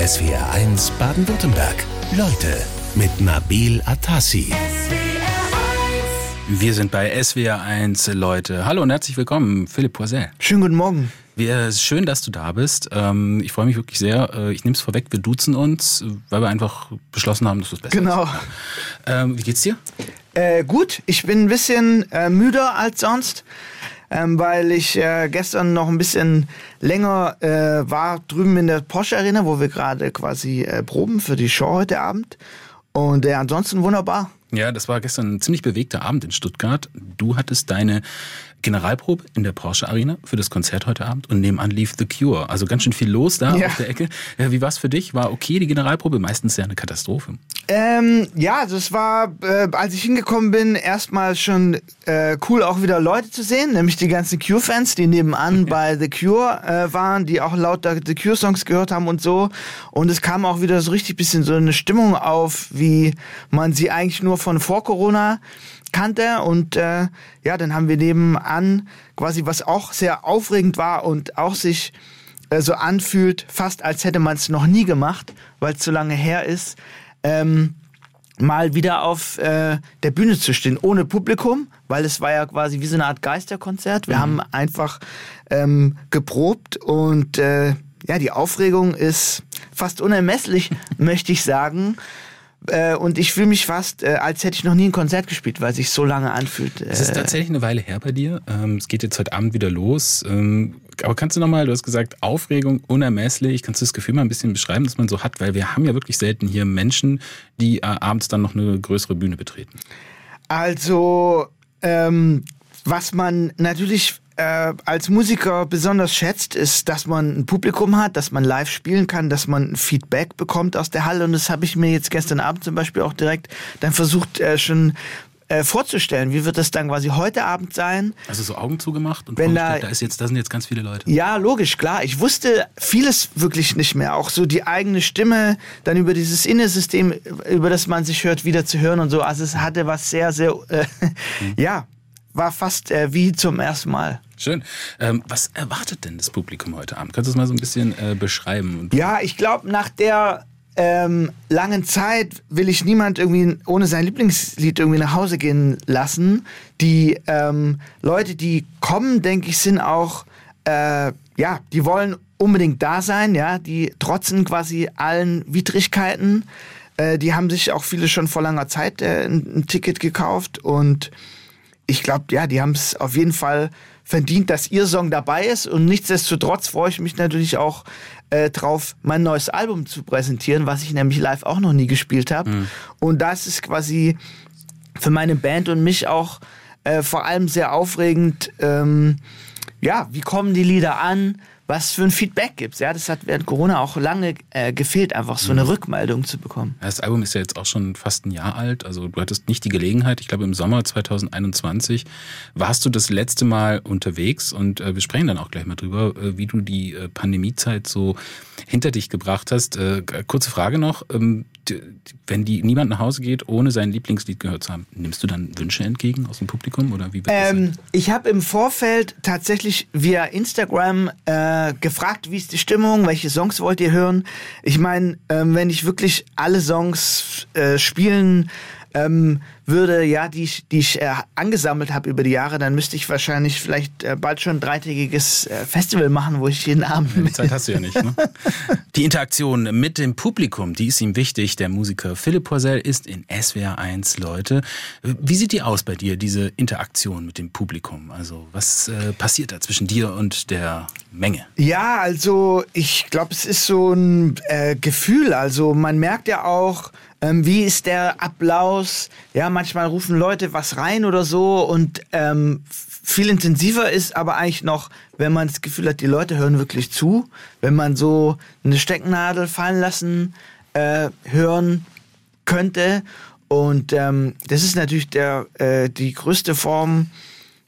SWR1 Baden-Württemberg. Leute mit Nabil Atassi. Wir sind bei SWR1 Leute. Hallo und herzlich willkommen, Philipp Poisel. Schönen guten Morgen. Wir, schön, dass du da bist. Ähm, ich freue mich wirklich sehr. Äh, ich nehme es vorweg, wir duzen uns, weil wir einfach beschlossen haben, dass es besser Genau. ist. Ähm, wie geht's dir? Äh, gut, ich bin ein bisschen äh, müder als sonst, ähm, weil ich äh, gestern noch ein bisschen länger äh, war drüben in der Porsche Arena, wo wir gerade quasi äh, proben für die Show heute Abend. Und äh, ansonsten wunderbar. Ja, das war gestern ein ziemlich bewegter Abend in Stuttgart. Du hattest deine Generalprobe in der Porsche Arena für das Konzert heute Abend und nebenan lief The Cure. Also ganz schön viel los da Ja. auf der Ecke. Wie war's für dich? War okay die Generalprobe? Meistens ja eine Katastrophe. Ähm, ja, also es war, äh, als ich hingekommen bin, erstmal schon äh, cool, auch wieder Leute zu sehen, nämlich die ganzen Cure-Fans, die nebenan bei The Cure äh, waren, die auch lauter The Cure-Songs gehört haben und so. Und es kam auch wieder so richtig bisschen so eine Stimmung auf, wie man sie eigentlich nur von vor Corona kannte. Und äh, ja, dann haben wir nebenan quasi, was auch sehr aufregend war und auch sich äh, so anfühlt, fast als hätte man es noch nie gemacht, weil es so lange her ist, ähm, mal wieder auf äh, der Bühne zu stehen, ohne Publikum, weil es war ja quasi wie so eine Art Geisterkonzert. Wir haben einfach ähm, geprobt und äh, ja, die Aufregung ist fast unermesslich, möchte ich sagen. Äh, und ich fühle mich fast, äh, als hätte ich noch nie ein Konzert gespielt, weil es sich so lange anfühlt. Es ist tatsächlich eine Weile her bei dir. Ähm, es geht jetzt heute Abend wieder los. Ähm, aber kannst du nochmal, du hast gesagt, Aufregung unermesslich. Kannst du das Gefühl mal ein bisschen beschreiben, das man so hat? Weil wir haben ja wirklich selten hier Menschen, die äh, abends dann noch eine größere Bühne betreten. Also, ähm, was man natürlich äh, als Musiker besonders schätzt, ist, dass man ein Publikum hat, dass man live spielen kann, dass man Feedback bekommt aus der Halle. Und das habe ich mir jetzt gestern Abend zum Beispiel auch direkt dann versucht äh, schon äh, vorzustellen. Wie wird das dann quasi heute Abend sein? Also so Augen zugemacht und Wenn da- da, ist jetzt, da sind jetzt ganz viele Leute. Ja, logisch, klar. Ich wusste vieles wirklich nicht mehr. Auch so die eigene Stimme, dann über dieses Innesystem, über das man sich hört, wieder zu hören und so. Also es hatte was sehr, sehr, äh, ja, war fast äh, wie zum ersten Mal. Schön. Ähm, was erwartet denn das Publikum heute Abend? Kannst du das mal so ein bisschen äh, beschreiben? Ja, ich glaube, nach der ähm, langen Zeit will ich niemand irgendwie ohne sein Lieblingslied irgendwie nach Hause gehen lassen. Die ähm, Leute, die kommen, denke ich, sind auch, äh, ja, die wollen unbedingt da sein, ja, die trotzen quasi allen Widrigkeiten. Äh, die haben sich auch viele schon vor langer Zeit äh, ein, ein Ticket gekauft und ich glaube, ja, die haben es auf jeden Fall verdient, dass ihr Song dabei ist. Und nichtsdestotrotz freue ich mich natürlich auch äh, drauf, mein neues Album zu präsentieren, was ich nämlich live auch noch nie gespielt habe. Und das ist quasi für meine Band und mich auch äh, vor allem sehr aufregend. Ähm, ja, wie kommen die Lieder an? Was für ein Feedback gibt's? Ja, das hat während Corona auch lange äh, gefehlt, einfach so eine Rückmeldung zu bekommen. Das Album ist ja jetzt auch schon fast ein Jahr alt. Also du hattest nicht die Gelegenheit. Ich glaube, im Sommer 2021 warst du das letzte Mal unterwegs und äh, wir sprechen dann auch gleich mal drüber, äh, wie du die äh, Pandemiezeit so hinter dich gebracht hast. Äh, kurze Frage noch. Ähm, wenn die niemand nach Hause geht, ohne sein Lieblingslied gehört zu haben, nimmst du dann Wünsche entgegen aus dem Publikum oder wie wird das Ähm, sein? ich habe im Vorfeld tatsächlich via Instagram äh, gefragt, wie ist die Stimmung, welche Songs wollt ihr hören. Ich meine, ähm, wenn ich wirklich alle Songs äh, spielen ähm, würde, ja, die ich, die ich äh, angesammelt habe über die Jahre, dann müsste ich wahrscheinlich vielleicht äh, bald schon ein dreitägiges äh, Festival machen, wo ich jeden Abend Die Zeit hast du ja nicht. Ne? Die Interaktion mit dem Publikum, die ist ihm wichtig. Der Musiker Philipp Poisel ist in SWR 1 Leute. Wie sieht die aus bei dir, diese Interaktion mit dem Publikum? Also was äh, passiert da zwischen dir und der Menge? Ja, also ich glaube, es ist so ein äh, Gefühl. Also man merkt ja auch, ähm, wie ist der Applaus. Ja, manchmal rufen Leute was rein oder so und ähm, viel intensiver ist aber eigentlich noch, wenn man das Gefühl hat, die Leute hören wirklich zu. Wenn man so eine Stecknadel fallen lassen äh, hören könnte. Und ähm, das ist natürlich der, äh, die größte Form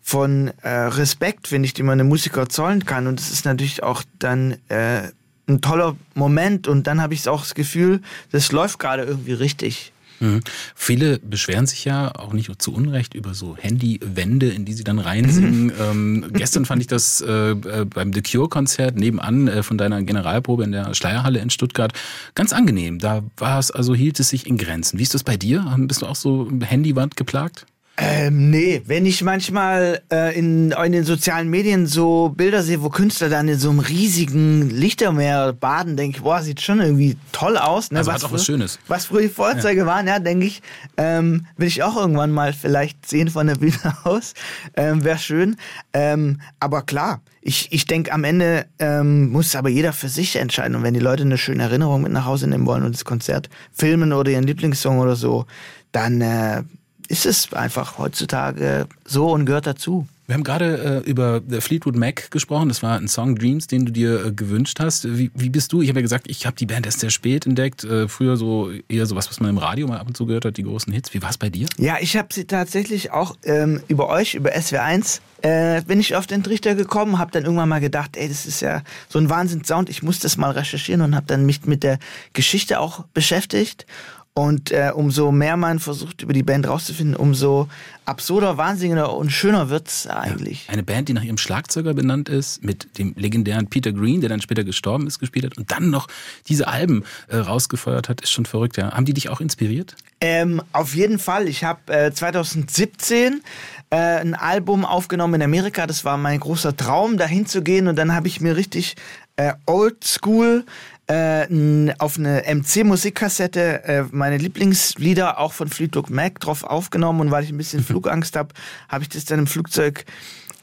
von äh, Respekt, finde ich, die man einem Musiker zollen kann. Und es ist natürlich auch dann äh, ein toller Moment. Und dann habe ich auch das Gefühl, das läuft gerade irgendwie richtig. Mhm. Viele beschweren sich ja auch nicht zu Unrecht über so Handywände, in die sie dann reinsingen. Ähm, gestern fand ich das äh, äh, beim The Cure-Konzert nebenan äh, von deiner Generalprobe in der Schleierhalle in Stuttgart ganz angenehm. Da war es, also hielt es sich in Grenzen. Wie ist das bei dir? Bist du auch so Handywand geplagt? Ähm, nee, wenn ich manchmal äh, in, in den sozialen Medien so Bilder sehe, wo Künstler dann in so einem riesigen Lichtermeer baden, denke ich, boah, sieht schon irgendwie toll aus. Ne? Also was hat auch was Schönes. Was früher die Feuerzeuge ja. waren, ja, denke ich, ähm, will ich auch irgendwann mal vielleicht sehen von der Bühne aus. Ähm, Wäre schön. Ähm, aber klar, ich, ich denke, am Ende ähm, muss aber jeder für sich entscheiden. Und wenn die Leute eine schöne Erinnerung mit nach Hause nehmen wollen und das Konzert filmen oder ihren Lieblingssong oder so, dann äh, ist es einfach heutzutage so und gehört dazu. Wir haben gerade äh, über Fleetwood Mac gesprochen. Das war ein Song Dreams, den du dir äh, gewünscht hast. Wie, wie bist du? Ich habe ja gesagt, ich habe die Band erst sehr spät entdeckt. Äh, früher so eher sowas, was man im Radio mal ab und zu gehört hat, die großen Hits. Wie war es bei dir? Ja, ich habe sie tatsächlich auch ähm, über euch, über SW1, äh, bin ich auf den Trichter gekommen, habe dann irgendwann mal gedacht, ey, das ist ja so ein Wahnsinns-Sound. Ich muss das mal recherchieren und habe dann mich mit der Geschichte auch beschäftigt und äh, umso mehr man versucht, über die Band rauszufinden, umso absurder, wahnsinniger und schöner wird's eigentlich. Ja, eine Band, die nach ihrem Schlagzeuger benannt ist, mit dem legendären Peter Green, der dann später gestorben ist, gespielt hat und dann noch diese Alben äh, rausgefeuert hat, ist schon verrückt. Ja. Haben die dich auch inspiriert? Ähm, auf jeden Fall. Ich habe äh, 2017 äh, ein Album aufgenommen in Amerika. Das war mein großer Traum, dahin zu gehen. Und dann habe ich mir richtig äh, Old School äh, auf eine MC-Musikkassette äh, meine Lieblingslieder auch von Fleetwood Mac drauf aufgenommen und weil ich ein bisschen Flugangst habe, habe ich das dann im Flugzeug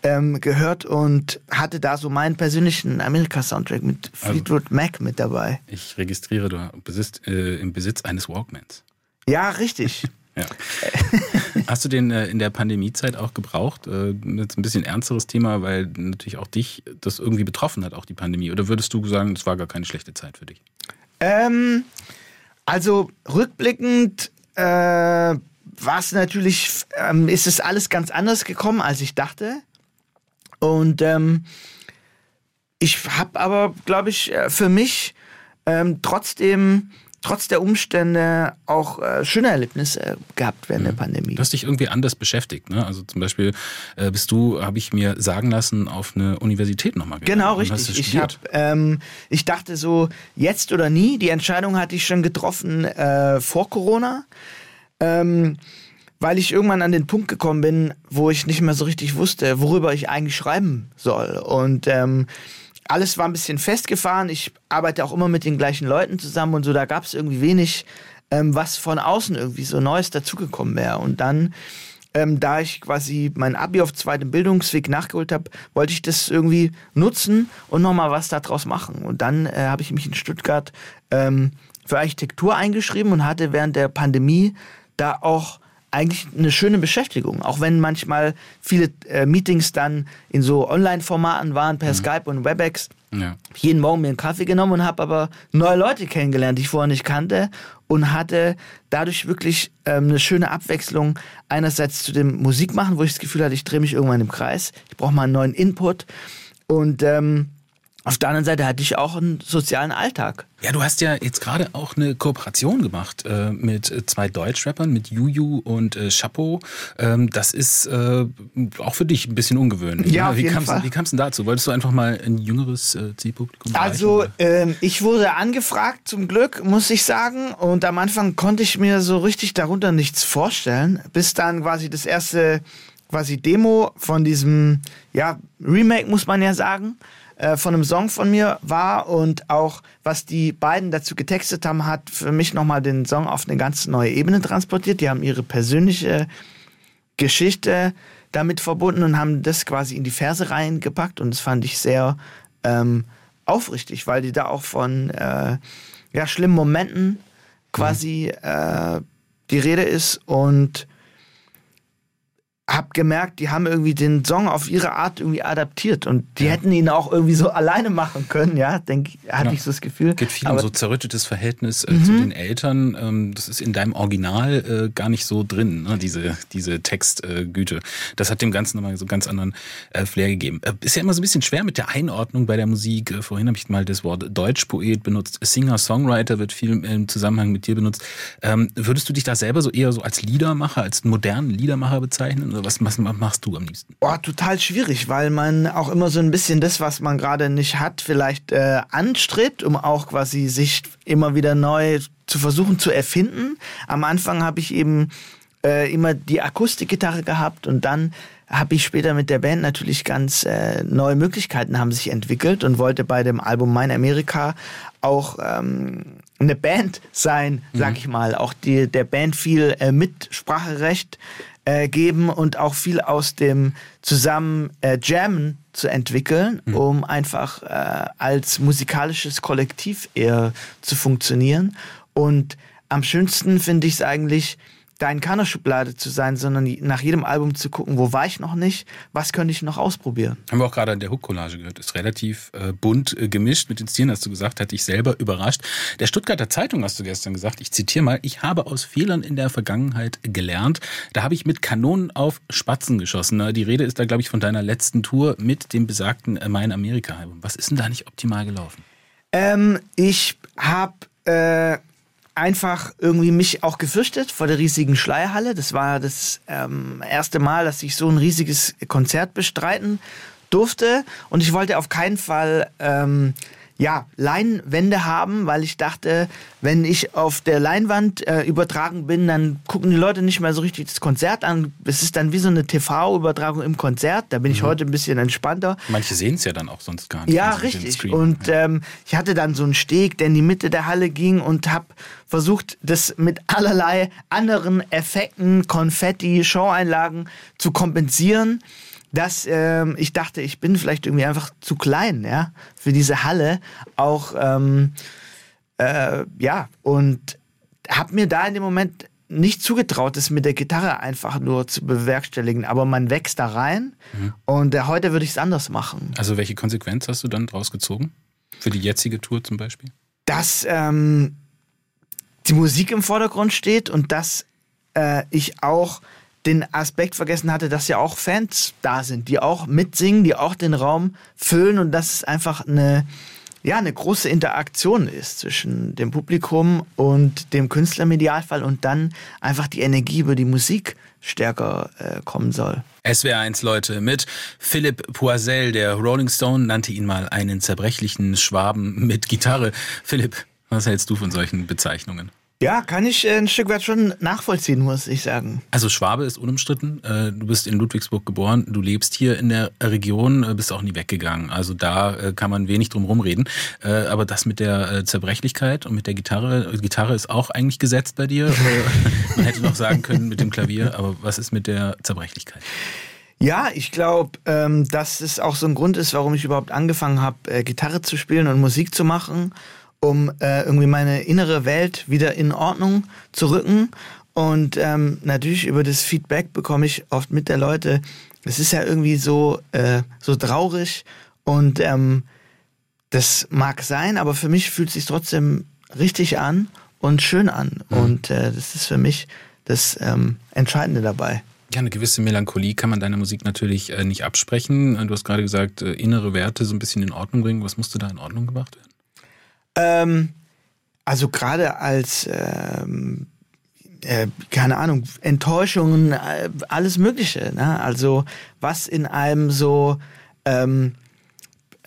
ähm, gehört und hatte da so meinen persönlichen Amerika-Soundtrack mit also Fleetwood also, Mac mit dabei. Ich registriere, du bist äh, im Besitz eines Walkmans. Ja, richtig. Ja. Hast du den äh, in der Pandemiezeit auch gebraucht? Äh, jetzt ein bisschen ernsteres Thema, weil natürlich auch dich das irgendwie betroffen hat, auch die Pandemie. Oder würdest du sagen, es war gar keine schlechte Zeit für dich? Ähm, also rückblickend äh, war es natürlich, ähm, ist es alles ganz anders gekommen, als ich dachte. Und ähm, ich habe aber, glaube ich, äh, für mich ähm, trotzdem trotz der Umstände auch äh, schöne Erlebnisse gehabt während mhm. der Pandemie. Du hast dich irgendwie anders beschäftigt, ne? Also zum Beispiel äh, bist du, habe ich mir sagen lassen, auf eine Universität nochmal gegangen. Genau, richtig. Ich, hab, ähm, ich dachte so, jetzt oder nie. Die Entscheidung hatte ich schon getroffen äh, vor Corona. Ähm, weil ich irgendwann an den Punkt gekommen bin, wo ich nicht mehr so richtig wusste, worüber ich eigentlich schreiben soll. Und ähm, alles war ein bisschen festgefahren. Ich arbeite auch immer mit den gleichen Leuten zusammen und so, da gab es irgendwie wenig, ähm, was von außen irgendwie so Neues dazugekommen wäre. Und dann, ähm, da ich quasi mein Abi auf zweitem Bildungsweg nachgeholt habe, wollte ich das irgendwie nutzen und nochmal was daraus machen. Und dann äh, habe ich mich in Stuttgart ähm, für Architektur eingeschrieben und hatte während der Pandemie da auch eigentlich eine schöne Beschäftigung, auch wenn manchmal viele äh, Meetings dann in so Online-Formaten waren, per mhm. Skype und WebEx. Ja. Jeden Morgen mir einen Kaffee genommen und habe aber neue Leute kennengelernt, die ich vorher nicht kannte und hatte dadurch wirklich ähm, eine schöne Abwechslung einerseits zu dem Musikmachen, wo ich das Gefühl hatte, ich drehe mich irgendwann im Kreis, ich brauche mal einen neuen Input und ähm, auf der anderen Seite hatte ich auch einen sozialen Alltag. Ja, du hast ja jetzt gerade auch eine Kooperation gemacht äh, mit zwei Deutschrappern, mit Juju und äh, Chapeau. Ähm, das ist äh, auch für dich ein bisschen ungewöhnlich. Ja, ne? wie kam es denn dazu? Wolltest du einfach mal ein jüngeres äh, Zielpublikum Also, ähm, ich wurde angefragt, zum Glück, muss ich sagen. Und am Anfang konnte ich mir so richtig darunter nichts vorstellen, bis dann quasi das erste quasi Demo von diesem ja, Remake, muss man ja sagen äh, von einem Song von mir war und auch was die beiden dazu getextet haben, hat für mich nochmal den Song auf eine ganz neue Ebene transportiert. Die haben ihre persönliche Geschichte damit verbunden und haben das quasi in die Verse reingepackt und das fand ich sehr ähm, aufrichtig, weil die da auch von äh, ja, schlimmen Momenten quasi mhm. äh, die Rede ist und habe gemerkt, die haben irgendwie den Song auf ihre Art irgendwie adaptiert und die ja. hätten ihn auch irgendwie so alleine machen können, ja, denk, hatte ja. ich so das Gefühl. Es geht viel um so zerrüttetes Verhältnis äh, mhm. zu den Eltern. Ähm, das ist in deinem Original äh, gar nicht so drin, ne? diese, diese Textgüte. Äh, das hat dem Ganzen nochmal so einen ganz anderen äh, Flair gegeben. Äh, ist ja immer so ein bisschen schwer mit der Einordnung bei der Musik. Äh, vorhin habe ich mal das Wort Deutschpoet benutzt. Singer-Songwriter wird viel im Zusammenhang mit dir benutzt. Ähm, würdest du dich da selber so eher so als Liedermacher, als modernen Liedermacher bezeichnen? Oder was, was machst du am liebsten? Boah, total schwierig, weil man auch immer so ein bisschen das, was man gerade nicht hat, vielleicht äh, anstrebt, um auch quasi sich immer wieder neu zu versuchen zu erfinden. Am Anfang habe ich eben äh, immer die Akustikgitarre gehabt und dann habe ich später mit der Band natürlich ganz äh, neue Möglichkeiten haben sich entwickelt und wollte bei dem Album Mein Amerika auch ähm, eine Band sein, sag mhm. ich mal, auch die, der Band viel äh, Mitspracherecht äh, geben und auch viel aus dem zusammen äh, Jammen zu entwickeln, mhm. um einfach äh, als musikalisches Kollektiv eher zu funktionieren. Und am schönsten finde ich es eigentlich, da in keiner Schublade zu sein, sondern nach jedem Album zu gucken, wo war ich noch nicht, was könnte ich noch ausprobieren. Haben wir auch gerade an der Hook-Collage gehört. Ist relativ äh, bunt äh, gemischt mit den Stilen, hast du gesagt, hat dich selber überrascht. Der Stuttgarter Zeitung hast du gestern gesagt, ich zitiere mal, ich habe aus Fehlern in der Vergangenheit gelernt. Da habe ich mit Kanonen auf Spatzen geschossen. Die Rede ist da, glaube ich, von deiner letzten Tour mit dem besagten äh, Mein Amerika-Album. Was ist denn da nicht optimal gelaufen? Ähm, ich habe äh, einfach irgendwie mich auch gefürchtet vor der riesigen Schleierhalle. Das war das ähm, erste Mal, dass ich so ein riesiges Konzert bestreiten durfte. Und ich wollte auf keinen Fall ähm, ja, Leinwände haben, weil ich dachte, wenn ich auf der Leinwand äh, übertragen bin, dann gucken die Leute nicht mehr so richtig das Konzert an. Es ist dann wie so eine TV-Übertragung im Konzert. Da bin ich mhm. heute ein bisschen entspannter. Manche sehen es ja dann auch sonst gar nicht. Ja, richtig. Und ähm, ich hatte dann so einen Steg, der in die Mitte der Halle ging und habe versucht, das mit allerlei anderen Effekten, Konfetti, Showeinlagen zu kompensieren dass ähm, ich dachte, ich bin vielleicht irgendwie einfach zu klein, ja, für diese Halle. Auch, ähm, äh, ja, und habe mir da in dem Moment nicht zugetraut, das mit der Gitarre einfach nur zu bewerkstelligen. Aber man wächst da rein mhm. und äh, heute würde ich es anders machen. Also welche Konsequenz hast du dann draus gezogen? Für die jetzige Tour zum Beispiel? Dass ähm, die Musik im Vordergrund steht und dass äh, ich auch den Aspekt vergessen hatte, dass ja auch Fans da sind, die auch mitsingen, die auch den Raum füllen und dass es einfach eine, ja, eine große Interaktion ist zwischen dem Publikum und dem Künstler im Idealfall und dann einfach die Energie über die Musik stärker äh, kommen soll. SWR1 Leute mit Philipp Poisel, der Rolling Stone nannte ihn mal einen zerbrechlichen Schwaben mit Gitarre. Philipp, was hältst du von solchen Bezeichnungen? Ja, kann ich äh, ein Stück weit schon nachvollziehen, muss ich sagen. Also Schwabe ist unumstritten. Äh, du bist in Ludwigsburg geboren, du lebst hier in der Region, äh, bist auch nie weggegangen. Also da kann man wenig drum rumreden. Aber das mit der Zerbrechlichkeit und mit der Gitarre, Gitarre ist auch eigentlich gesetzt bei dir. man hätte noch sagen können mit dem Klavier, aber was ist mit der Zerbrechlichkeit? Ja, ich glaube, ähm, dass es auch so ein Grund ist, warum ich überhaupt angefangen habe, Gitarre zu spielen und Musik zu machen um äh, irgendwie meine innere Welt wieder in Ordnung zu rücken. Und ähm, natürlich über das Feedback bekomme ich oft mit der Leute, es ist ja irgendwie so, äh, so traurig und ähm, das mag sein, aber für mich fühlt es sich trotzdem richtig an und schön an. Mhm. Und äh, das ist für mich das ähm, Entscheidende dabei. Ja, eine gewisse Melancholie kann man deiner Musik natürlich äh, nicht absprechen. Du hast gerade gesagt, äh, innere Werte so ein bisschen in Ordnung bringen. Was musste da in Ordnung gebracht werden? Ähm, also gerade als, ähm, äh, keine Ahnung, Enttäuschungen, äh, alles Mögliche. Ne? Also was in einem so, ähm,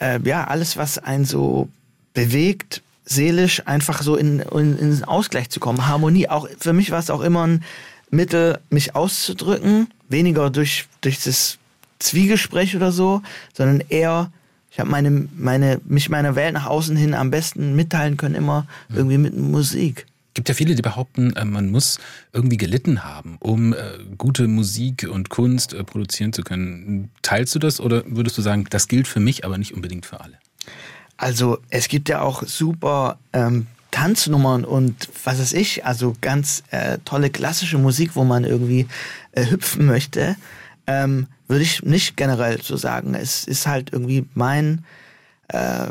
äh, ja, alles, was einen so bewegt, seelisch einfach so in, in, in Ausgleich zu kommen, Harmonie. Auch für mich war es auch immer ein Mittel, mich auszudrücken, weniger durch, durch das Zwiegespräch oder so, sondern eher ich habe meine, meine, mich meiner Welt nach außen hin am besten mitteilen können, immer irgendwie mit Musik. gibt ja viele, die behaupten, äh, man muss irgendwie gelitten haben, um äh, gute Musik und Kunst äh, produzieren zu können. Teilst du das oder würdest du sagen, das gilt für mich, aber nicht unbedingt für alle? Also es gibt ja auch super ähm, Tanznummern und was weiß ich, also ganz äh, tolle klassische Musik, wo man irgendwie äh, hüpfen möchte. ähm, würde ich nicht generell so sagen. Es ist halt irgendwie mein, äh,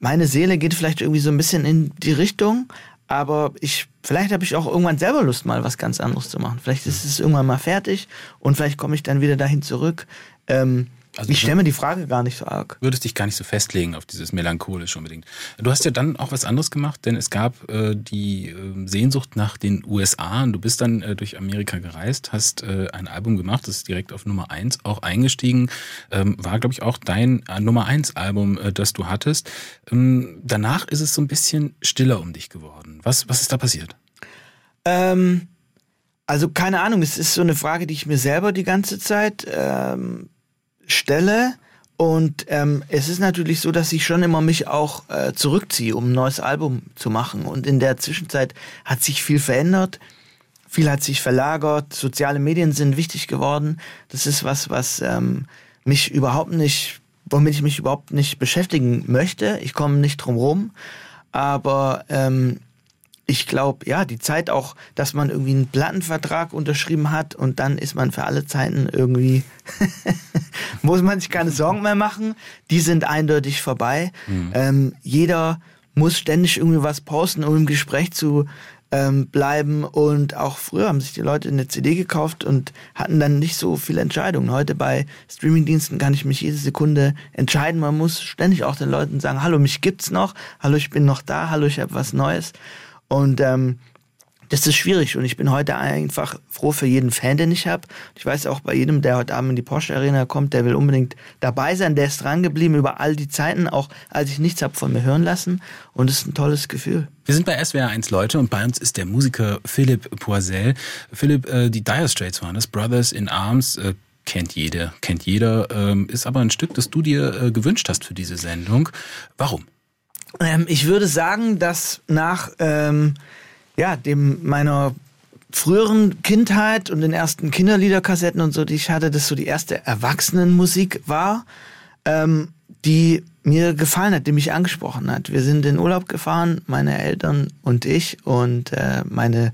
meine Seele geht vielleicht irgendwie so ein bisschen in die Richtung, aber ich, vielleicht habe ich auch irgendwann selber Lust, mal was ganz anderes zu machen. Vielleicht ist es irgendwann mal fertig und vielleicht komme ich dann wieder dahin zurück. Ähm, also ich stelle mir die Frage gar nicht so arg. Würdest dich gar nicht so festlegen auf dieses melancholische unbedingt. Du hast ja dann auch was anderes gemacht, denn es gab äh, die äh, Sehnsucht nach den USA und du bist dann äh, durch Amerika gereist, hast äh, ein Album gemacht, das ist direkt auf Nummer eins auch eingestiegen, ähm, war glaube ich auch dein äh, Nummer eins Album, äh, das du hattest. Ähm, danach ist es so ein bisschen stiller um dich geworden. Was, was ist da passiert? Ähm, also keine Ahnung, es ist so eine Frage, die ich mir selber die ganze Zeit ähm, stelle. Und ähm, es ist natürlich so, dass ich schon immer mich auch äh, zurückziehe, um ein neues Album zu machen. Und in der Zwischenzeit hat sich viel verändert. Viel hat sich verlagert. Soziale Medien sind wichtig geworden. Das ist was, was ähm, mich überhaupt nicht, womit ich mich überhaupt nicht beschäftigen möchte. Ich komme nicht drum rum. Aber ähm, ich glaube, ja, die Zeit auch, dass man irgendwie einen Plattenvertrag unterschrieben hat und dann ist man für alle Zeiten irgendwie, muss man sich keine Sorgen mehr machen. Die sind eindeutig vorbei. Mhm. Ähm, jeder muss ständig irgendwie was posten, um im Gespräch zu ähm, bleiben. Und auch früher haben sich die Leute eine CD gekauft und hatten dann nicht so viele Entscheidungen. Heute bei Streamingdiensten kann ich mich jede Sekunde entscheiden. Man muss ständig auch den Leuten sagen, hallo, mich gibt's noch, hallo, ich bin noch da, hallo, ich habe was Neues. Und ähm, das ist schwierig und ich bin heute einfach froh für jeden Fan, den ich habe. Ich weiß auch bei jedem, der heute Abend in die Porsche Arena kommt, der will unbedingt dabei sein. Der ist dran geblieben über all die Zeiten, auch als ich nichts habe von mir hören lassen. Und es ist ein tolles Gefühl. Wir sind bei SWR 1 Leute und bei uns ist der Musiker Philipp Poisel. Philipp, äh, die Dire Straits waren das, Brothers in Arms. Äh, kennt jeder, kennt jeder, ähm, ist aber ein Stück, das du dir äh, gewünscht hast für diese Sendung. Warum? Ähm, ich würde sagen, dass nach ähm, ja, dem meiner früheren Kindheit und den ersten Kinderliederkassetten und so, die ich hatte, das so die erste Erwachsenenmusik war, ähm, die mir gefallen hat, die mich angesprochen hat. Wir sind in Urlaub gefahren, meine Eltern und ich, und äh, meine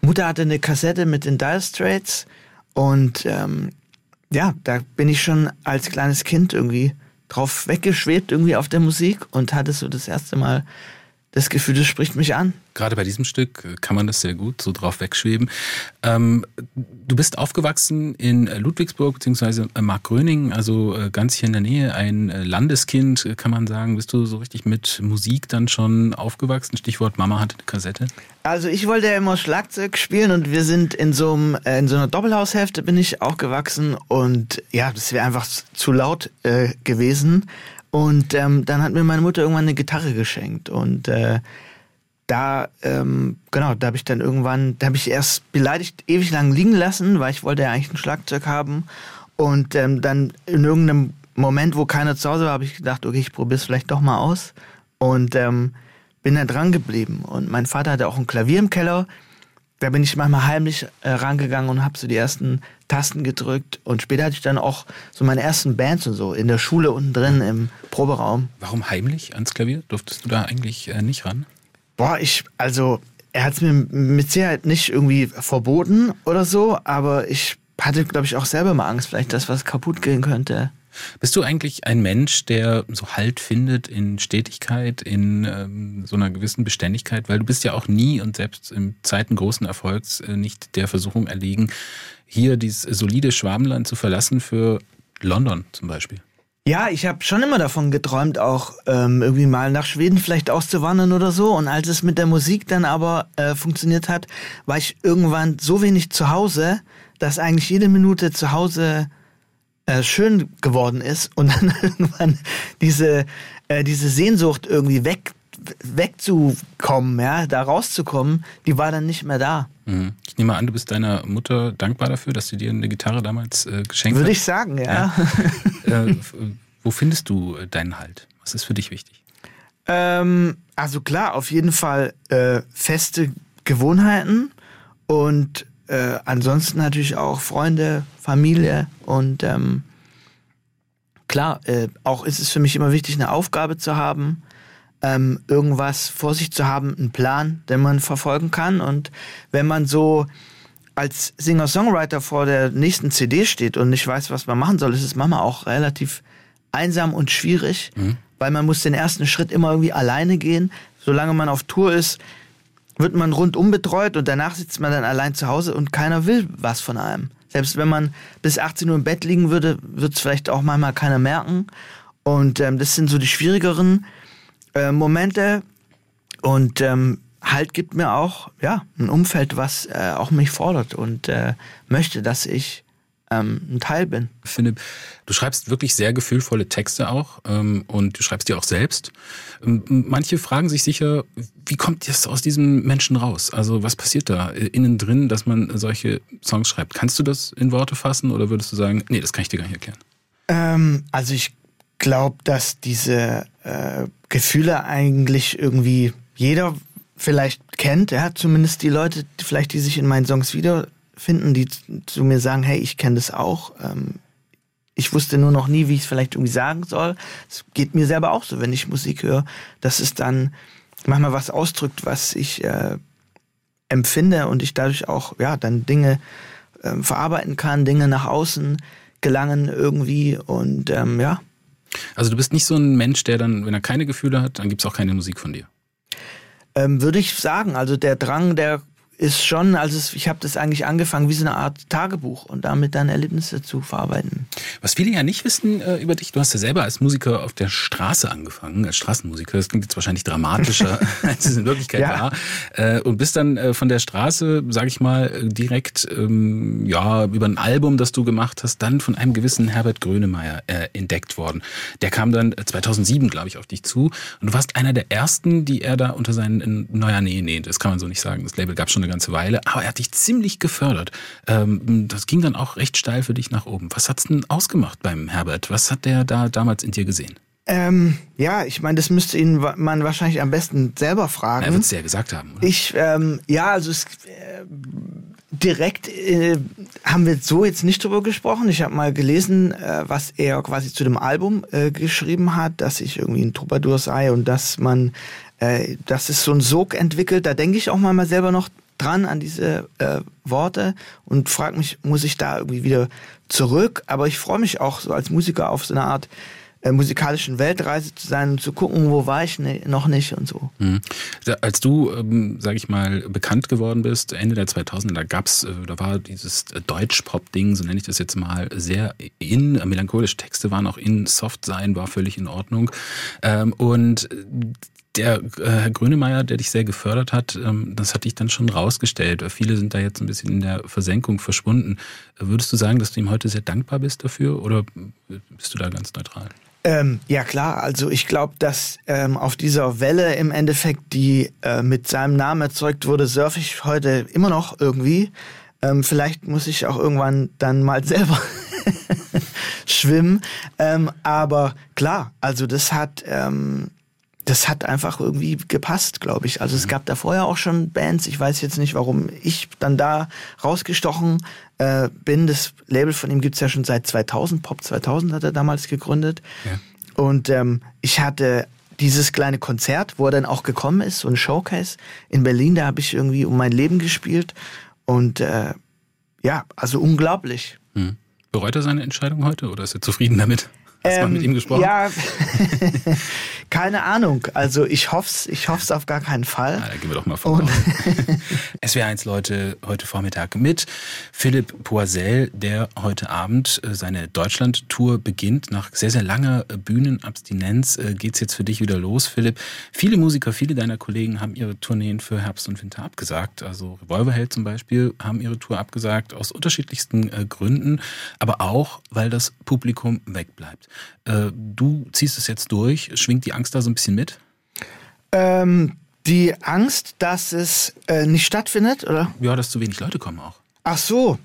Mutter hatte eine Kassette mit den Dire Straits und ähm, ja, da bin ich schon als kleines Kind irgendwie drauf weggeschwebt irgendwie auf der Musik und hatte so das erste Mal das Gefühl, das spricht mich an. Gerade bei diesem Stück äh, kann man das sehr gut so drauf wegschweben. Ähm, du bist aufgewachsen in Ludwigsburg bzw. Markgröningen, also äh, ganz hier in der Nähe, ein äh, Landeskind, kann man sagen. Bist du so richtig mit Musik dann schon aufgewachsen? Stichwort Mama hatte eine Kassette. Also ich wollte ja immer Schlagzeug spielen und wir sind in so, einem, in so einer Doppelhaushälfte bin ich aufgewachsen und ja, das wäre einfach zu laut äh, gewesen. Und ähm, dann hat mir meine Mutter irgendwann eine Gitarre geschenkt und äh, da, ähm, genau, da habe ich dann irgendwann, da habe ich erst beleidigt ewig lang liegen lassen, weil ich wollte ja eigentlich ein Schlagzeug haben. Und ähm, dann in irgendeinem Moment, wo keiner zu Hause war, habe ich gedacht, okay, ich probiere es vielleicht doch mal aus. Und ähm, bin dann dran geblieben. Und mein Vater hatte auch ein Klavier im Keller da bin ich manchmal heimlich äh, rangegangen und habe so die ersten Tasten gedrückt. Und später hatte ich dann auch so meine ersten Bands und so in der Schule unten drin im Proberaum. Warum heimlich ans Klavier? Durftest du da eigentlich äh, nicht ran? Boah, ich, also, er hat es mir mit Sicherheit nicht irgendwie verboten oder so, aber ich hatte, glaube ich, auch selber mal Angst, vielleicht, dass was kaputt gehen könnte. Bist du eigentlich ein Mensch, der so Halt findet in Stetigkeit, in ähm, so einer gewissen Beständigkeit? Weil du bist ja auch nie und selbst in Zeiten großen Erfolgs äh, nicht der Versuchung erlegen, hier dieses solide Schwabenland zu verlassen für London zum Beispiel. Ja, ich habe schon immer davon geträumt, auch ähm, irgendwie mal nach Schweden vielleicht auszuwandern oder so. Und als es mit der Musik dann aber äh, funktioniert hat, war ich irgendwann so wenig zu Hause, dass eigentlich jede Minute zu Hause äh, schön geworden ist und dann irgendwann diese, äh, diese Sehnsucht irgendwie weg wegzukommen, ja, da rauszukommen, die war dann nicht mehr da. Mhm. Ich nehme an, du bist deiner Mutter dankbar dafür, dass sie dir eine Gitarre damals äh, geschenkt Würde hat. Würde ich sagen, ja. ja. Äh, wo findest du äh, deinen Halt? Was ist für dich wichtig? Ähm, also klar, auf jeden Fall äh, feste Gewohnheiten und äh, ansonsten natürlich auch Freunde, Familie und ähm, klar, äh, auch ist es für mich immer wichtig, eine Aufgabe zu haben, ähm, irgendwas vor sich zu haben, einen Plan, den man verfolgen kann. Und wenn man so als Singer-Songwriter vor der nächsten CD steht und nicht weiß, was man machen soll, ist es manchmal auch relativ einsam und schwierig, mhm. weil man muss den ersten Schritt immer irgendwie alleine gehen. Solange man auf Tour ist, wird man rundum betreut und danach sitzt man dann allein zu Hause und keiner will was von einem. Selbst wenn man bis 18 Uhr im Bett liegen würde, wird es vielleicht auch manchmal keiner merken. Und ähm, das sind so die schwierigeren äh, Momente. Und ähm, Halt gibt mir auch ja, ein Umfeld, was äh, auch mich fordert und äh, möchte, dass ich ähm, ein Teil bin. Philipp, du schreibst wirklich sehr gefühlvolle Texte auch ähm, und du schreibst die auch selbst. Ähm, manche fragen sich sicher, wie kommt das aus diesem Menschen raus? Also was passiert da innen drin, dass man solche Songs schreibt? Kannst du das in Worte fassen oder würdest du sagen, nee, das kann ich dir gar nicht erklären? Ähm, also ich glaube, dass diese äh, Gefühle eigentlich irgendwie jeder vielleicht kennt, ja, zumindest die Leute, vielleicht die sich in meinen Songs wiederfinden, die zu mir sagen, hey, ich kenne das auch. Ähm, ich wusste nur noch nie, wie ich es vielleicht irgendwie sagen soll. Es geht mir selber auch so, wenn ich Musik höre, dass es dann manchmal was ausdrückt, was ich äh, empfinde und ich dadurch auch ja dann Dinge äh, verarbeiten kann, Dinge nach außen gelangen irgendwie und ähm, ja. Also du bist nicht so ein Mensch, der dann, wenn er keine Gefühle hat, dann gibt es auch keine Musik von dir. Ähm, würde ich sagen. Also der Drang, der ist schon, also ich habe das eigentlich angefangen wie so eine Art Tagebuch und damit dann Erlebnisse zu verarbeiten. Was viele ja nicht wissen äh, über dich, du hast ja selber als Musiker auf der Straße angefangen, als Straßenmusiker. Das klingt jetzt wahrscheinlich dramatischer, als es in Wirklichkeit ja. war. Äh, und bist dann äh, von der Straße, sage ich mal, direkt ähm, ja über ein Album, das du gemacht hast, dann von einem gewissen Herbert Grönemeyer äh, entdeckt worden. Der kam dann 2007, glaube ich, auf dich zu und du warst einer der ersten, die er da unter seinen, naja, nee, nee, das kann man so nicht sagen. Das Label gab schon eine ganze Weile, aber er hat dich ziemlich gefördert. Ähm, das ging dann auch recht steil für dich nach oben. Was hat's denn ausgemacht beim Herbert? Was hat der da damals in dir gesehen? Ähm, ja, ich meine, das müsste ihn man wahrscheinlich am besten selber fragen. Er wird es ja gesagt haben. Oder? Ich, ähm, ja, also es, äh, direkt äh, haben wir so jetzt nicht drüber gesprochen. Ich habe mal gelesen, äh, was er quasi zu dem Album äh, geschrieben hat, dass ich irgendwie ein Troubadour sei und dass man, äh, dass es so ein Sog entwickelt. Da denke ich auch mal selber noch dran an diese äh, Worte und frage mich, muss ich da irgendwie wieder zurück? Aber ich freue mich auch so als Musiker auf so eine Art äh, musikalischen Weltreise zu sein und zu gucken, wo war ich ne, noch nicht und so. Mhm. Als du, ähm, sag ich mal, bekannt geworden bist, Ende der 2000er, da gab's, äh, da war dieses Deutsch-Pop-Ding, so nenne ich das jetzt mal, sehr in, melancholische Texte waren auch in, soft sein war völlig in Ordnung. Ähm, und der äh, Herr Grönemeyer, der dich sehr gefördert hat, ähm, das hat dich dann schon rausgestellt. Viele sind da jetzt ein bisschen in der Versenkung verschwunden. Würdest du sagen, dass du ihm heute sehr dankbar bist dafür oder bist du da ganz neutral? Ähm, ja klar, also ich glaube, dass ähm, auf dieser Welle im Endeffekt, die äh, mit seinem Namen erzeugt wurde, surfe ich heute immer noch irgendwie. Ähm, vielleicht muss ich auch irgendwann dann mal selber schwimmen. Ähm, aber klar, also das hat ähm, das hat einfach irgendwie gepasst, glaube ich. Also es mhm. gab da vorher auch schon Bands. Ich weiß jetzt nicht, warum ich dann da rausgestochen äh, bin. Das Label von ihm gibt's ja schon seit 2000. Pop 2000 hat er damals gegründet. Ja. Und ähm, ich hatte dieses kleine Konzert, wo er dann auch gekommen ist, so ein Showcase in Berlin. Da habe ich irgendwie um mein Leben gespielt. Und äh, ja, also unglaublich. Hm. Bereut er seine Entscheidung heute oder ist er zufrieden damit? Hast du mal mit ihm gesprochen? Ja, keine Ahnung. Also ich hoffe es ich hoff's auf gar keinen Fall. Na, da gehen wir doch mal vorbei. SWR1 Leute heute Vormittag mit Philipp Poisel, der heute Abend äh, seine Deutschland-Tour beginnt. Nach sehr, sehr langer äh, Bühnenabstinenz äh, geht's jetzt für dich wieder los, Philipp. Viele Musiker, viele deiner Kollegen haben ihre Tourneen für Herbst und Winter abgesagt. Also Revolverheld zum Beispiel haben ihre Tour abgesagt aus unterschiedlichsten Gründen, aber auch, weil das Publikum wegbleibt. Äh, du ziehst es jetzt durch. Schwingt die Angst da so ein bisschen mit? Ähm, die Angst, dass es äh, nicht stattfindet, oder? Ja, dass zu wenig Leute kommen auch. Ach so.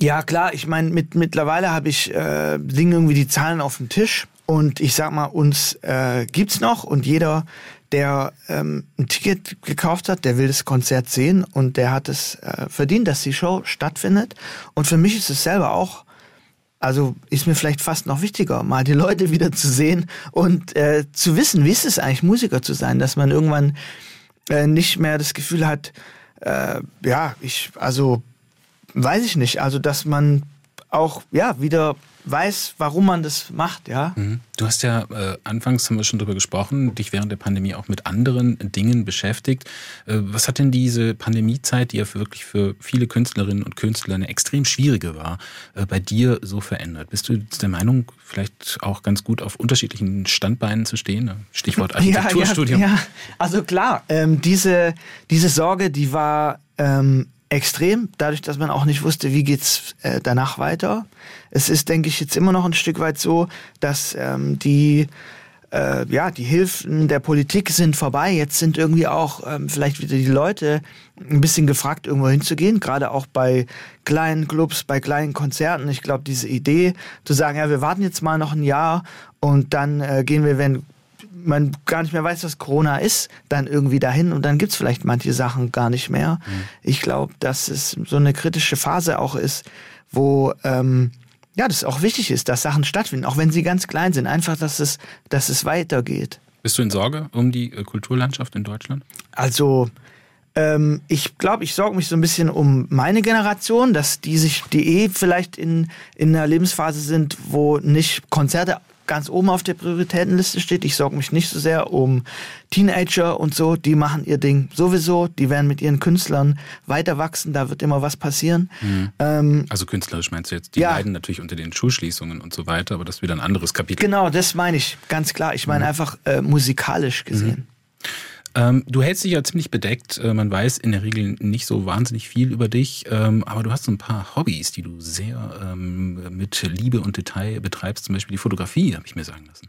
Ja, klar. Ich meine, mit, mittlerweile habe ich äh, liegen irgendwie die Zahlen auf dem Tisch. Und ich sag mal, uns äh, gibt's noch und jeder, der ähm, ein Ticket gekauft hat, der will das Konzert sehen und der hat es äh, verdient, dass die Show stattfindet. Und für mich ist es selber auch also ist mir vielleicht fast noch wichtiger, mal die Leute wieder zu sehen und äh, zu wissen, wie ist es eigentlich, Musiker zu sein, dass man irgendwann äh, nicht mehr das Gefühl hat, äh, ja, ich, also weiß ich nicht. Also, dass man auch ja wieder weiß, warum man das macht, ja. Mhm. Du hast ja äh, anfangs haben wir schon darüber gesprochen, dich während der Pandemie auch mit anderen Dingen beschäftigt. Äh, was hat denn diese Pandemiezeit, die ja für wirklich für viele Künstlerinnen und Künstler eine extrem schwierige war, äh, bei dir so verändert? Bist du der Meinung, vielleicht auch ganz gut auf unterschiedlichen Standbeinen zu stehen? Stichwort Architekturstudium. Ja, ja, ja. also klar, ähm, diese, diese Sorge, die war ähm, extrem, dadurch, dass man auch nicht wusste, wie geht's äh, danach weiter. Es ist, denke ich, jetzt immer noch ein Stück weit so, dass ähm, die äh, ja, die Hilfen der Politik sind vorbei. Jetzt sind irgendwie auch ähm, vielleicht wieder die Leute ein bisschen gefragt, irgendwo hinzugehen, gerade auch bei kleinen Clubs, bei kleinen Konzerten. Ich glaube, diese Idee zu sagen, ja, wir warten jetzt mal noch ein Jahr und dann äh, gehen wir, wenn man gar nicht mehr weiß, was Corona ist, dann irgendwie dahin und dann gibt's vielleicht manche Sachen gar nicht mehr. Mhm. Ich glaube, dass es so eine kritische Phase auch ist, wo ähm, ja, das auch wichtig ist, dass Sachen stattfinden, auch wenn sie ganz klein sind. Einfach, dass es, dass es weitergeht. Bist du in Sorge um die äh, Kulturlandschaft in Deutschland? Also ähm, ich glaube, ich sorge mich so ein bisschen um meine Generation, dass die sich, die eh vielleicht in, in einer Lebensphase sind, wo nicht Konzerte ganz oben auf der Prioritätenliste steht. Ich sorge mich nicht so sehr um Teenager und so. Die machen ihr Ding sowieso. Die werden mit ihren Künstlern weiter wachsen. Da wird immer was passieren. Mhm. Ähm, also künstlerisch meinst du jetzt? Die ja. leiden natürlich unter den Schulschließungen und so weiter, aber das ist wieder ein anderes Kapitel. Genau, das meine ich ganz klar. Ich meine mhm. einfach äh, musikalisch gesehen. Mhm. Ähm, du hältst dich ja ziemlich bedeckt. Äh, man weiß in der Regel nicht so wahnsinnig viel über dich, ähm, aber du hast so ein paar Hobbys, die du sehr ähm, mit Liebe und Detail betreibst. Zum Beispiel die Fotografie, habe ich mir sagen lassen.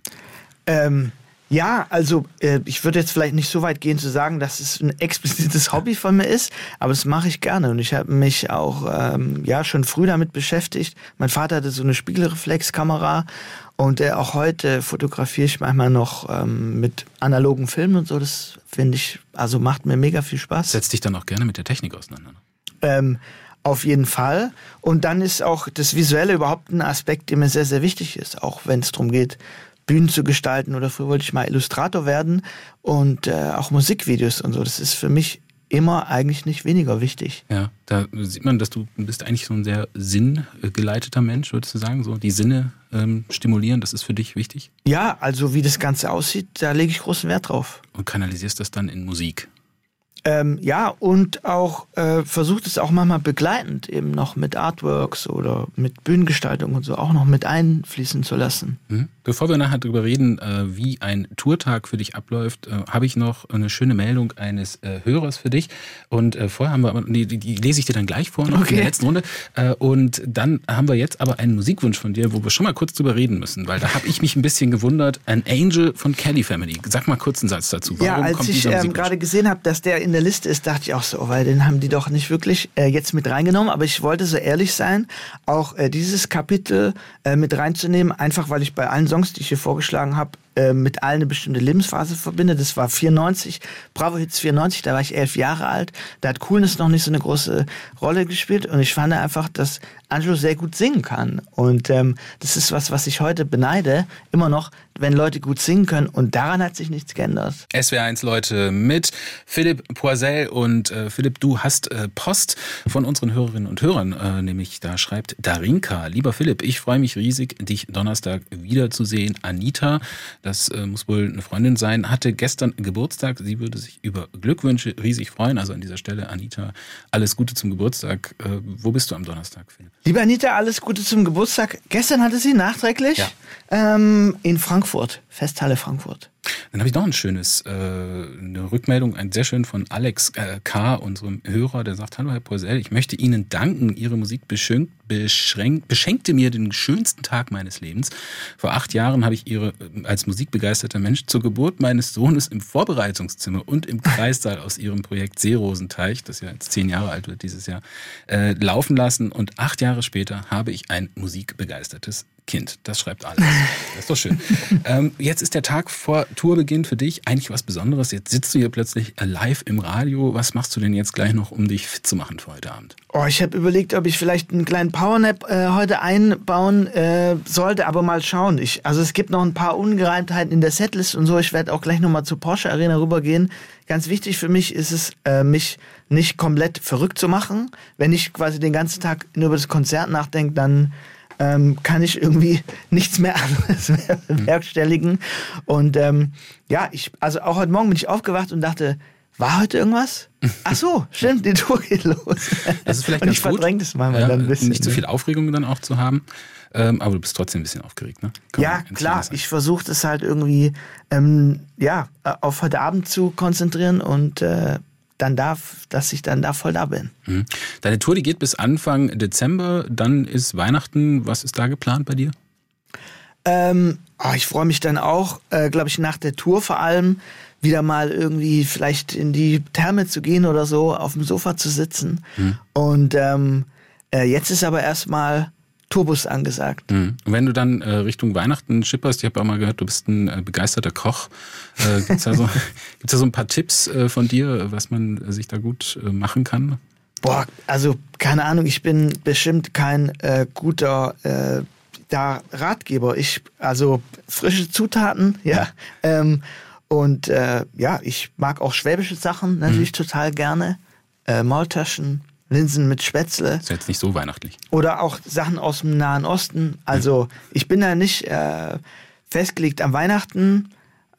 Ähm, ja, also äh, ich würde jetzt vielleicht nicht so weit gehen zu sagen, dass es ein explizites Hobby von mir ist, aber das mache ich gerne und ich habe mich auch ähm, ja schon früh damit beschäftigt. Mein Vater hatte so eine Spiegelreflexkamera und äh, auch heute fotografiere ich manchmal noch ähm, mit analogen Filmen und so. Das finde ich, also macht mir mega viel Spaß. Setzt dich dann auch gerne mit der Technik auseinander? Ähm, auf jeden Fall. Und dann ist auch das Visuelle überhaupt ein Aspekt, der mir sehr, sehr wichtig ist, auch wenn es darum geht, Bühnen zu gestalten oder früher wollte ich mal Illustrator werden und äh, auch Musikvideos und so. Das ist für mich immer eigentlich nicht weniger wichtig. Ja, da sieht man, dass du bist eigentlich so ein sehr sinngeleiteter Mensch, würdest du sagen, so die Sinne ähm, stimulieren, das ist für dich wichtig? Ja, also wie das Ganze aussieht, da lege ich großen Wert drauf. Und kanalisierst das dann in Musik? Ähm, ja, und auch äh, versucht es auch manchmal begleitend eben noch mit Artworks oder mit Bühnengestaltung und so auch noch mit einfließen zu lassen. Mhm. Bevor wir nachher darüber reden, äh, wie ein Tourtag für dich abläuft, äh, habe ich noch eine schöne Meldung eines äh, Hörers für dich. Und vorher haben wir, die, die, lese ich dir dann gleich vor, noch okay. in der letzten Runde. Und dann haben wir jetzt aber einen Musikwunsch von dir, wo wir schon mal kurz drüber reden müssen, weil da habe ich mich ein bisschen gewundert. An Angel von Kelly Family. Sag mal kurz einen Satz dazu. Warum ja, als ich ähm, gerade gesehen habe, dass der in in der Liste ist, dachte ich auch so, weil den haben die doch nicht wirklich äh, jetzt mit reingenommen. Aber ich wollte so ehrlich sein, auch äh, dieses Kapitel äh, mit reinzunehmen, einfach weil ich bei allen Songs, die ich hier vorgeschlagen habe, äh, mit allen eine bestimmte Lebensphase verbinde. Das war 94, Bravo Hits 94, da war ich elf Jahre alt. Da hat Coolness noch nicht so eine große Rolle gespielt und ich fand einfach, dass Angelo sehr gut singen kann. Und ähm, das ist was, was ich heute beneide, immer noch, wenn Leute gut singen können. Und daran hat sich nichts geändert. SWR1 Leute mit Philipp Poisel. Und äh, Philipp, du hast äh, Post von unseren Hörerinnen und Hörern, äh, nämlich da schreibt Darinka. Lieber Philipp, ich freue mich riesig, dich Donnerstag wiederzusehen. Anita, äh, muss wohl eine Freundin sein, hatte gestern Geburtstag. Sie würde sich über Glückwünsche riesig freuen. Also an dieser Stelle, Anita, alles Gute zum Geburtstag. Äh, wo bist du am Donnerstag, Philipp? Liebe Anita, alles Gute zum Geburtstag. Gestern hatte sie nachträglich ja. ähm, in Frankfurt, Festhalle Frankfurt. Dann habe ich noch ein schönes, äh, eine Rückmeldung, ein sehr schön von Alex äh, K., unserem Hörer, der sagt, hallo Herr Poisel, ich möchte Ihnen danken, Ihre Musik beschenkt, beschränkt, beschenkte mir den schönsten Tag meines Lebens. Vor acht Jahren habe ich Ihre äh, als musikbegeisterter Mensch zur Geburt meines Sohnes im Vorbereitungszimmer und im Kreissaal aus Ihrem Projekt Seerosenteich, das ja jetzt zehn Jahre alt wird dieses Jahr, äh, laufen lassen und acht Jahre später habe ich ein musikbegeistertes Kind. Das schreibt alles. Das ist doch schön. ähm, jetzt ist der Tag vor Tourbeginn für dich eigentlich was Besonderes. Jetzt sitzt du hier plötzlich live im Radio. Was machst du denn jetzt gleich noch, um dich fit zu machen für heute Abend? Oh, ich habe überlegt, ob ich vielleicht einen kleinen Powernap äh, heute einbauen äh, sollte, aber mal schauen. Ich, also es gibt noch ein paar Ungereimtheiten in der Setlist und so. Ich werde auch gleich nochmal zur Porsche Arena rübergehen. Ganz wichtig für mich ist es, äh, mich nicht komplett verrückt zu machen. Wenn ich quasi den ganzen Tag nur über das Konzert nachdenke, dann ähm, kann ich irgendwie nichts mehr anderes bewerkstelligen. Und ähm, ja, ich, also auch heute Morgen bin ich aufgewacht und dachte, war heute irgendwas? Ach so, stimmt, die Tour geht los. Das ist vielleicht und ganz ich verdränge das mal ja, dann ein bisschen. Nicht zu viel Aufregung dann auch zu haben. Ähm, aber du bist trotzdem ein bisschen aufgeregt, ne? Kann ja, klar. Ich versuche das halt irgendwie ähm, ja, auf heute Abend zu konzentrieren und äh, dann darf, dass ich dann da voll da bin. Mhm. Deine Tour, die geht bis Anfang Dezember, dann ist Weihnachten. Was ist da geplant bei dir? Ähm, oh, ich freue mich dann auch, äh, glaube ich, nach der Tour vor allem wieder mal irgendwie vielleicht in die Therme zu gehen oder so, auf dem Sofa zu sitzen. Und ähm, äh, jetzt ist aber erstmal Tourbus angesagt. Mhm. Wenn du dann äh, Richtung Weihnachten schipperst, ich habe auch mal gehört, du bist ein äh, begeisterter Koch. Äh, Gibt es da, so, gibt's da so ein paar Tipps äh, von dir, was man sich da gut äh, machen kann? Boah, also keine Ahnung, ich bin bestimmt kein äh, guter da Ratgeber. Ich, also frische Zutaten, ja. Ähm, und ja, ich mag auch schwäbische Sachen natürlich total gerne. Maultaschen, Linsen mit Spätzle Ist jetzt nicht so weihnachtlich. oder auch Sachen aus dem Nahen Osten. Also ich bin da nicht äh, festgelegt am Weihnachten.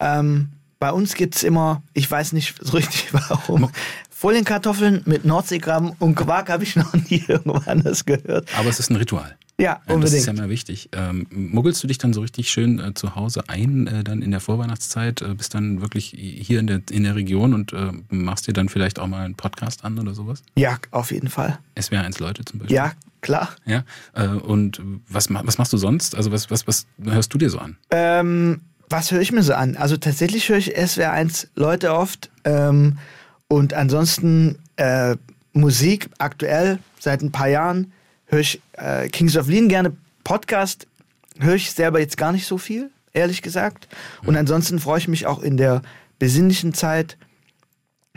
Ähm, bei uns gibt's immer, ich weiß nicht so richtig warum, Folienkartoffeln mit Nordseekrabben und Quark habe ich noch nie irgendwo anders gehört. Aber es ist ein Ritual. Ja, Ja, das unbedingt. ist ja immer wichtig. Ähm, muggelst du dich dann so richtig schön äh, zu Hause ein, äh, dann in der Vorweihnachtszeit, äh, bist dann wirklich hier in der, in der Region und äh, machst dir dann vielleicht auch mal einen Podcast an oder sowas? ja, auf jeden Fall. SWR1 Leute zum Beispiel. Ja, klar. Ja. Äh, und was, was machst du sonst? Also was, was, was hörst du dir so an? Ähm, was höre ich mir so an? Also tatsächlich höre ich SWR1 Leute oft. Ähm, und ansonsten äh, Musik aktuell seit ein paar Jahren höre ich äh, Kings of Lean gerne. Podcast höre ich selber jetzt gar nicht so viel, ehrlich gesagt. Und ansonsten freue ich mich auch in der besinnlichen Zeit,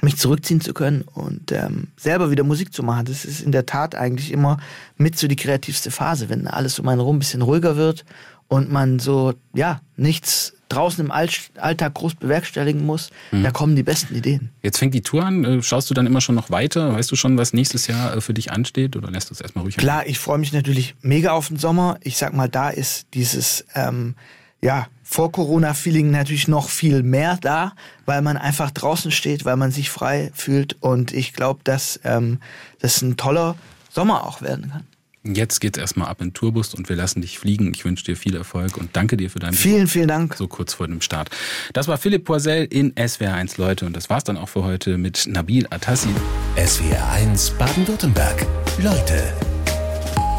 mich zurückziehen zu können und ähm, selber wieder Musik zu machen. Das ist in der Tat eigentlich immer mit so die kreativste Phase, wenn alles um einen rum ein bisschen ruhiger wird und man so, ja, nichts draußen im All Alltag groß bewerkstelligen muss. Da kommen die besten Ideen. Jetzt fängt die Tour an. Äh, Schaust du dann immer schon noch weiter? Weißt du schon, was nächstes Jahr äh, für dich ansteht oder lässt du es erstmal ruhig? Klar, ich freue mich natürlich mega auf den Sommer. Ich sag mal, da ist dieses ähm, ja, Vor-Corona-Feeling natürlich noch viel mehr da, weil man einfach draußen steht, weil man sich frei fühlt. Und ich glaube, dass ähm, das ein toller Sommer auch werden kann. Jetzt geht's erstmal ab in den Tourbus und wir lassen dich fliegen. Ich wünsche dir viel Erfolg und danke dir für deinen Vielen, vielen Dank. so kurz vor dem Start. Das war Philipp Poisel in SWR1 Leute und das war's dann auch für heute mit Nabil Atassi. SWR1 Baden-Württemberg. Leute,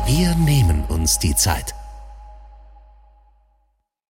wir nehmen uns die Zeit.